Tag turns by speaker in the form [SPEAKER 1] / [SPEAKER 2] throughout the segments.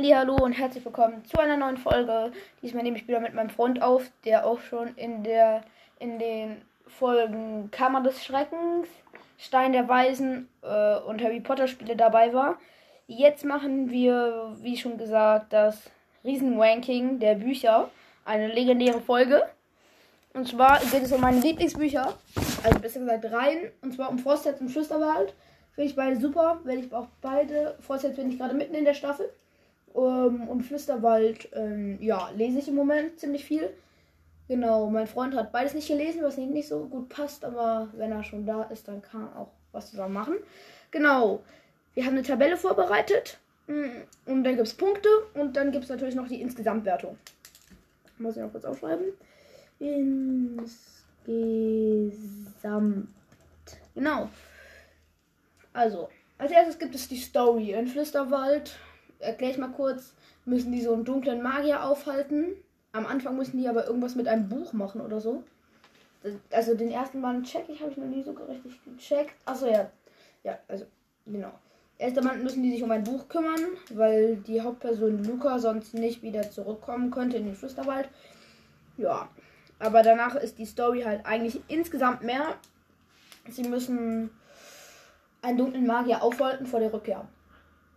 [SPEAKER 1] Hallo und herzlich willkommen zu einer neuen Folge. Diesmal nehme ich wieder mit meinem Freund auf, der auch schon in der in den Folgen Kammer des Schreckens, Stein der Weisen äh, und Harry Potter Spiele dabei war. Jetzt machen wir, wie schon gesagt, das Riesenranking der Bücher. Eine legendäre Folge. Und zwar geht es um meine Lieblingsbücher. Also besser gesagt rein. Und zwar um Frostherz und Flüsterwald. Finde ich beide super. Werde ich auch beide. Frostherz bin ich gerade mitten in der Staffel. Um, und Flüsterwald, ähm, ja, lese ich im Moment ziemlich viel. Genau, mein Freund hat beides nicht gelesen, was ihm nicht so gut passt, aber wenn er schon da ist, dann kann er auch was zusammen machen. Genau, wir haben eine Tabelle vorbereitet mm, und dann gibt es Punkte und dann gibt es natürlich noch die Insgesamtwertung. Muss ich noch kurz aufschreiben. Insgesamt. Genau. Also, als erstes gibt es die Story. In Flüsterwald erkläre ich mal kurz, müssen die so einen dunklen Magier aufhalten. Am Anfang müssen die aber irgendwas mit einem Buch machen oder so. Also den ersten Band check ich, habe ich noch nie so richtig gecheckt. Achso, ja. Ja, also, genau. Erster Band müssen die sich um ein Buch kümmern, weil die Hauptperson Luca sonst nicht wieder zurückkommen könnte in den Flüsterwald. Ja. Aber danach ist die Story halt eigentlich insgesamt mehr. Sie müssen einen dunklen Magier aufhalten vor der Rückkehr.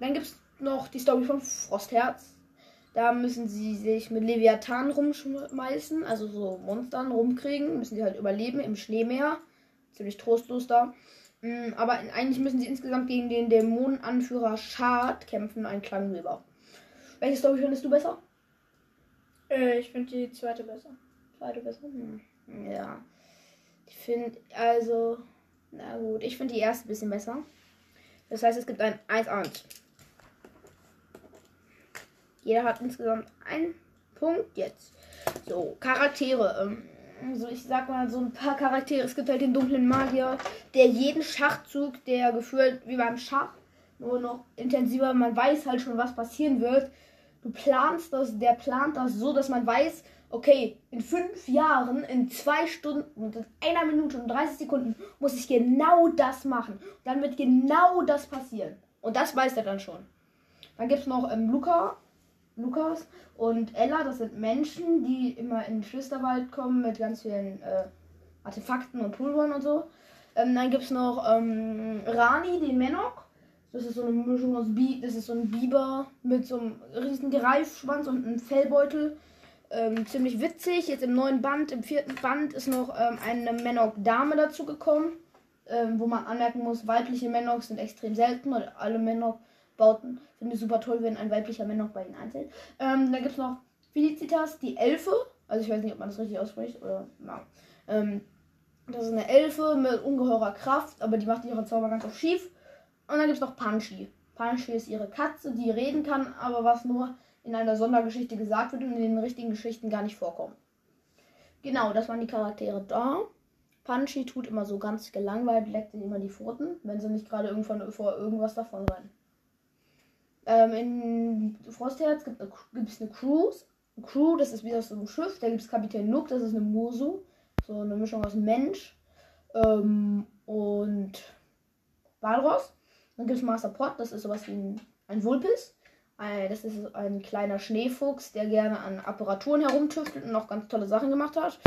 [SPEAKER 1] Dann gibt es noch die Story von Frostherz. Da müssen sie sich mit Leviathan rumschmeißen, also so Monstern rumkriegen, müssen sie halt überleben im Schneemeer. Ziemlich trostlos da. Mm, aber eigentlich müssen sie insgesamt gegen den Dämonenanführer Schad kämpfen, ein Klangweber. Welche Story findest du besser?
[SPEAKER 2] Äh, ich finde die zweite besser.
[SPEAKER 1] Zweite besser? Hm. Ja. Ich finde, also, na gut, ich finde die erste ein bisschen besser. Das heißt, es gibt ein 1-1. Jeder hat insgesamt einen Punkt jetzt. So, Charaktere. Ähm, so, ich sag mal so ein paar Charaktere. Es gibt halt den dunklen Magier, der jeden Schachzug, der gefühlt wie beim Schach, nur noch intensiver, man weiß halt schon, was passieren wird. Du planst das, der plant das so, dass man weiß, okay, in fünf Jahren, in zwei Stunden, in einer Minute und 30 Sekunden muss ich genau das machen. Dann wird genau das passieren. Und das weiß er dann schon. Dann gibt es noch ähm, Luca, Lukas und Ella, das sind Menschen, die immer in den Flüsterwald kommen mit ganz vielen äh, Artefakten und Pulvern und so. Ähm, dann gibt es noch ähm, Rani, den Menok. Das ist so eine Mischung aus Bi das ist so ein Biber mit so einem riesen Greifschwanz und einem Fellbeutel. Ähm, ziemlich witzig. Jetzt im neuen Band, im vierten Band ist noch ähm, eine Menok-Dame dazu gekommen. Ähm, wo man anmerken muss, weibliche Menoks sind extrem selten, weil alle Menok Bauten. Finde ich super toll, wenn ein weiblicher Mann noch bei ihnen einzählt. Ähm, dann gibt es noch Felicitas, die Elfe. Also ich weiß nicht, ob man das richtig ausspricht oder na. Ähm, das ist eine Elfe mit ungeheurer Kraft, aber die macht ihre Zauber ganz auf schief. Und dann gibt es noch Panchi. Panchi ist ihre Katze, die reden kann, aber was nur in einer Sondergeschichte gesagt wird und in den richtigen Geschichten gar nicht vorkommt. Genau, das waren die Charaktere da. Panchi tut immer so ganz gelangweilt, leckt sich immer die Pfoten, wenn sie nicht gerade irgendwann vor irgendwas davon rennen. Ähm, in Frostherz gibt es eine Cruise. Crew, das ist wieder so ein Schiff. Da gibt es Kapitän Nook, das ist eine Musu. So eine Mischung aus Mensch ähm, und Walross. Dann gibt es Master Pot, das ist sowas wie ein, ein Vulpis. Ein, das ist ein kleiner Schneefuchs, der gerne an Apparaturen herumtüftelt und noch ganz tolle Sachen gemacht hat.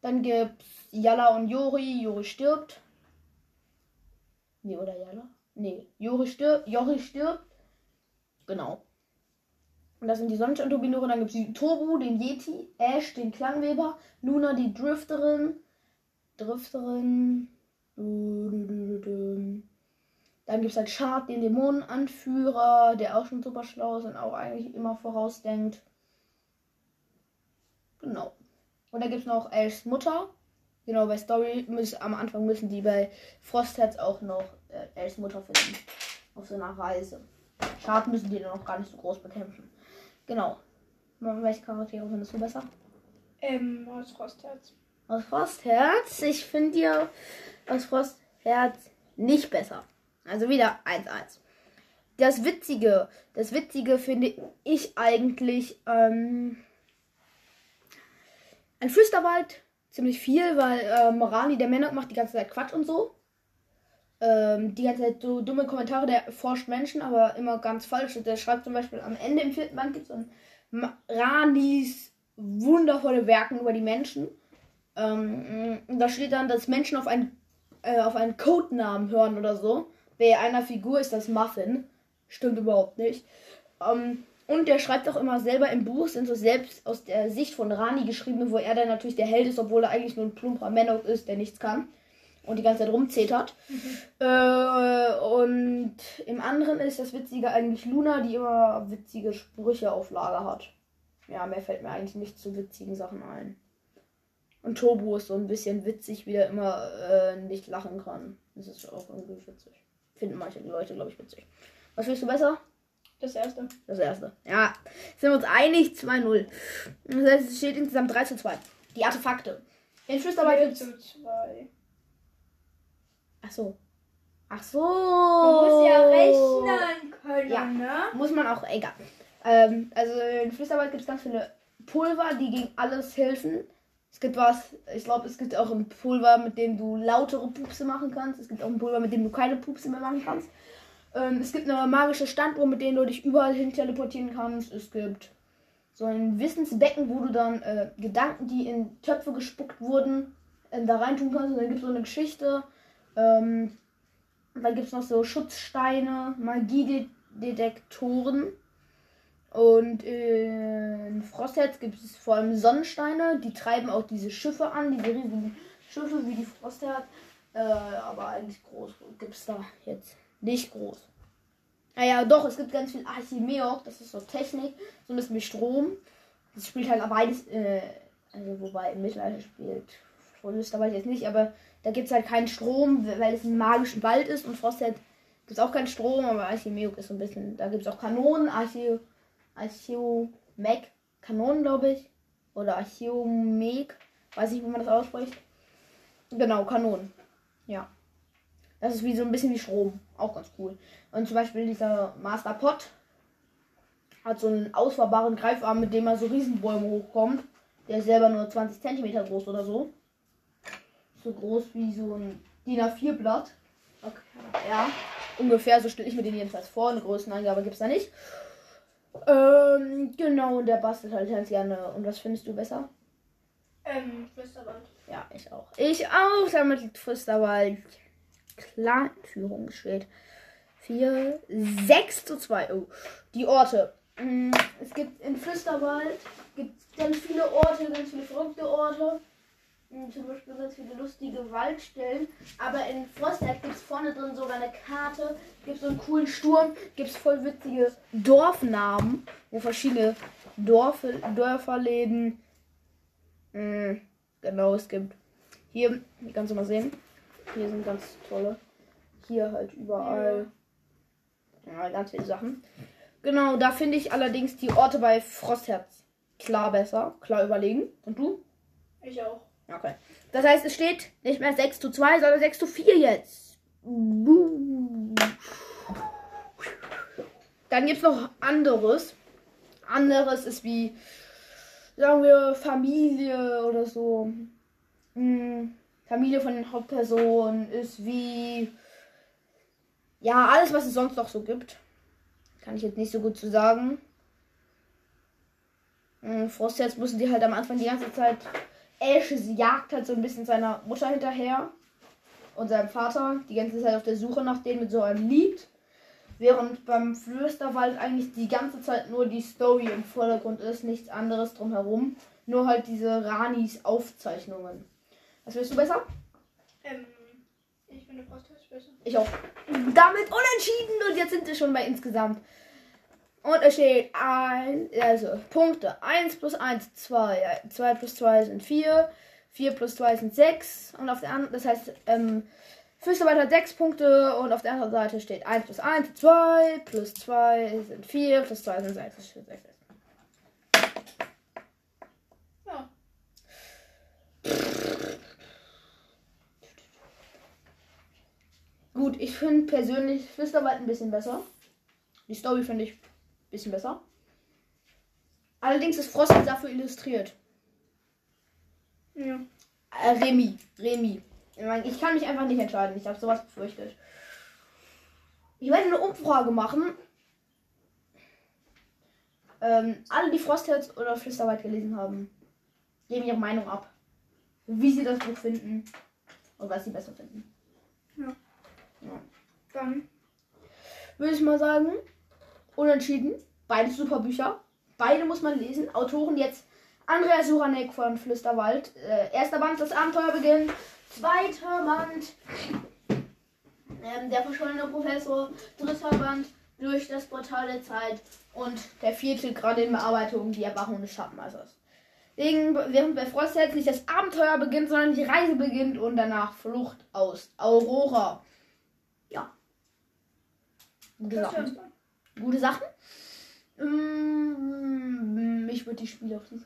[SPEAKER 1] Dann gibt es Yala und Jori. Jori stirbt. Nee, oder Yala? Nee, Jori stirbt. Jori stirbt. Genau. Und das sind die Sonnenschein-Turbinure. Dann gibt es die Tobu, den Yeti, Ash, den Klangweber, Luna, die Drifterin. Drifterin. Dann gibt es halt Shard, den Dämonenanführer, der auch schon super schlau ist und auch eigentlich immer vorausdenkt. Genau. Und dann gibt es noch Ashs Mutter. Genau, bei Story müssen, am Anfang müssen die bei Frostherz auch noch äh, Ashs Mutter finden. Auf so einer Reise. Schaden müssen die dann auch gar nicht so groß bekämpfen. Genau. Welche Charaktere findest du besser?
[SPEAKER 2] Ähm, aus Frostherz.
[SPEAKER 1] Aus Frostherz? Ich finde ja aus Frostherz nicht besser. Also wieder 1-1. Das Witzige, das Witzige finde ich eigentlich ähm, ein Flüsterwald ziemlich viel, weil ähm, Rani der Männer macht die ganze Zeit Quatsch und so. Ähm, die ganze Zeit so dumme Kommentare, der forscht Menschen, aber immer ganz falsch. Der schreibt zum Beispiel am Ende im vierten Band gibt es Ranis wundervolle Werken über die Menschen. Ähm, da steht dann, dass Menschen auf einen, äh, auf einen Codenamen hören oder so. Bei einer Figur ist das Muffin. Stimmt überhaupt nicht. Ähm, und der schreibt auch immer selber im Buch, sind so selbst aus der Sicht von Rani geschrieben, wo er dann natürlich der Held ist, obwohl er eigentlich nur ein plumper Menok ist, der nichts kann und die ganze Zeit rumzetert. Äh, und im anderen ist das Witzige eigentlich Luna, die immer witzige Sprüche auf Lager hat. Ja, mehr fällt mir eigentlich nicht zu witzigen Sachen ein. Und Tobu ist so ein bisschen witzig, wie er immer äh, nicht lachen kann. Das ist auch irgendwie witzig. Finden manche Leute, glaube ich, witzig. Was willst du besser?
[SPEAKER 2] Das erste.
[SPEAKER 1] Das erste. Ja, sind wir uns einig, 2-0. Das heißt, es steht insgesamt 3 zu 2. Die Artefakte. Flüsterwald
[SPEAKER 2] Vier
[SPEAKER 1] gibt's.
[SPEAKER 2] zu zwei.
[SPEAKER 1] Ach so. Ach so.
[SPEAKER 2] Man muss ja rechnen können,
[SPEAKER 1] Ja.
[SPEAKER 2] ne?
[SPEAKER 1] Muss man auch, egal. Ähm, also in Flüsterwald gibt es ganz viele Pulver, die gegen alles helfen. Es gibt was, ich glaube, es gibt auch ein Pulver, mit dem du lautere Pupse machen kannst. Es gibt auch ein Pulver, mit dem du keine Pupse mehr machen kannst. Ähm, es gibt eine magische Standuhr, mit der du dich überall hin teleportieren kannst. Es gibt so ein Wissensbecken, wo du dann äh, Gedanken, die in Töpfe gespuckt wurden, äh, da reintun kannst. Und dann gibt es so eine Geschichte. Ähm, dann gibt es noch so Schutzsteine, Magiedetektoren. Und in Frostherz gibt es vor allem Sonnensteine. Die treiben auch diese Schiffe an, diese riesigen Schiffe wie die Frostherz. Äh, aber eigentlich groß gibt es da jetzt nicht groß. Naja, doch, es gibt ganz viel Archimeok, das ist so Technik, so ein bisschen Strom. Das spielt halt beides, äh, also wobei im Mittelalter spielt Flüsterwald jetzt nicht, aber da gibt es halt keinen Strom, weil es ein magischen Wald ist und Frostherz gibt es auch keinen Strom, aber Archimeok ist so ein bisschen, da gibt es auch Kanonen, Archeo, Archeomeg, Kanonen glaube ich, oder Archeomeg, weiß nicht, wie man das ausspricht. Genau, Kanonen, ja. Das ist wie so ein bisschen wie Strom, auch ganz cool. Und zum Beispiel dieser Master Pot hat so einen ausfahrbaren Greifarm, mit dem er so Riesenbäume hochkommt. Der ist selber nur 20 cm groß oder so. So groß wie so ein DIN A4-Blatt.
[SPEAKER 2] Okay.
[SPEAKER 1] Ja, ungefähr, so stelle ich mir den jedenfalls vor. Eine Größenangabe gibt es da nicht. Ähm, genau, und der bastelt halt ganz gerne. Und was findest du besser?
[SPEAKER 2] Ähm, Flüsterwald.
[SPEAKER 1] Ja, ich auch. Ich auch, damit liegt Flüsterwald klar Führung steht. 4, 6 zu 2. Oh, die Orte. Mm, Es gibt in Flüsterwald gibt's ganz viele Orte, ganz viele verrückte Orte. Zum Beispiel ganz viele lustige Waldstellen. Aber in Frostberg gibt es vorne drin sogar eine Karte. Gibt so einen coolen Sturm. Gibt es voll witzige Dorfnamen, wo verschiedene Dorfe, Dörfer leben. Mm, Genau, es gibt hier, hier kannst du mal sehen, hier sind ganz tolle, hier halt überall, ja, ganz viele Sachen. Genau, da finde ich allerdings die Orte bei Frostherz klar besser, klar überlegen. Und du? Okay. Das heißt, es steht nicht mehr 6 zu 2, sondern 6 zu 4 jetzt. Dann gibt es noch anderes. Anderes ist wie, sagen wir, Familie oder so. Hm, Familie von den Hauptpersonen ist wie, ja, alles, was es sonst noch so gibt. Kann ich jetzt nicht so gut zu sagen. Hm, Frostherz mussten die halt am Anfang die ganze Zeit Ash jagt halt so ein bisschen seiner Mutter hinterher und seinem Vater die ganze Zeit auf der Suche nach denen mit so einem Lied. Während beim Flüsterwald eigentlich die ganze Zeit nur die Story im Vordergrund ist, nichts anderes drumherum. Nur halt diese Ranis Aufzeichnungen. Was willst du besser?
[SPEAKER 2] Ähm, ich finde Frosthölz besser.
[SPEAKER 1] Ich auch. Damit unentschieden und jetzt sind wir schon bei insgesamt. Und es steht ein, also Punkte. 1 plus 1, 2. 2 plus 2 sind 4. 4 plus 2 sind 6. Und auf der anderen, das heißt, ähm, Fürsterwald hat 6 Punkte und auf der anderen Seite steht 1 plus 1, 2. Plus 2 sind 4. Plus 2 sind 6. Das steht 6.
[SPEAKER 2] Ja.
[SPEAKER 1] Gut, ich finde persönlich Flüsterwald ein bisschen besser. Die Story finde ich bisschen besser. Allerdings ist Frost dafür illustriert.
[SPEAKER 2] Ja.
[SPEAKER 1] Äh, Remy. Remy. Ich, mein, ich kann mich einfach nicht entscheiden. Ich habe sowas befürchtet. Ich werde eine Umfrage machen. Ähm, alle, die Frostherz oder Flüsterwald gelesen haben, geben ihre Meinung ab. Wie sie das Buch finden und was sie besser finden.
[SPEAKER 2] Dann.
[SPEAKER 1] Würde ich mal sagen, unentschieden. Beide super Bücher. Beide muss man lesen. Autoren jetzt Andreas Suranek von Flüsterwald. Äh, erster Band, das Abenteuer beginnt. Zweiter Band, ähm, der verschollene Professor. Dritter Band, durch das Portal der Zeit. Und der vierte gerade in Bearbeitung, die Erwachung des Schattenmeisters. Wegen, während bei Frostherz nicht das Abenteuer beginnt, sondern die Reise beginnt und danach Flucht aus Aurora. Ja. Gute Gute Sachen. Mm, Ich würde die Spiele auf diese.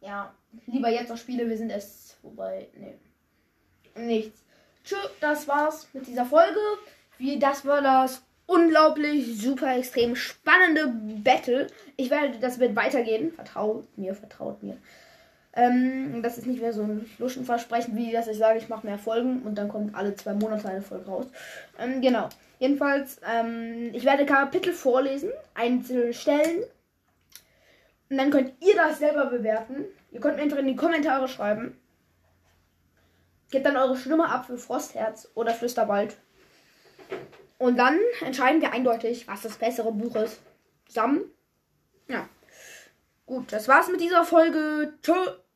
[SPEAKER 1] Ja, lieber jetzt noch Spiele, wir sind es. Wobei, nee. Nichts. Tschö, das war's mit dieser Folge. Wie, das war das unglaublich, super, extrem spannende Battle. Ich werde, das wird weitergehen. Vertraut mir, vertraut mir. Ähm, das ist nicht mehr so ein Luschenversprechen, wie das ich sage, ich mache mehr Folgen und dann kommt alle zwei Monate eine Folge raus. Ähm, genau. Jedenfalls, ähm, ich werde Kapitel vorlesen, einzelne Stellen. Und dann könnt ihr das selber bewerten. Ihr könnt mir einfach in die Kommentare schreiben. Gebt dann eure Stimme ab für Frostherz oder Flüsterwald. Und dann entscheiden wir eindeutig, was das bessere Buch ist. Zusammen. Ja. Gut, das war's mit dieser Folge. Tschö.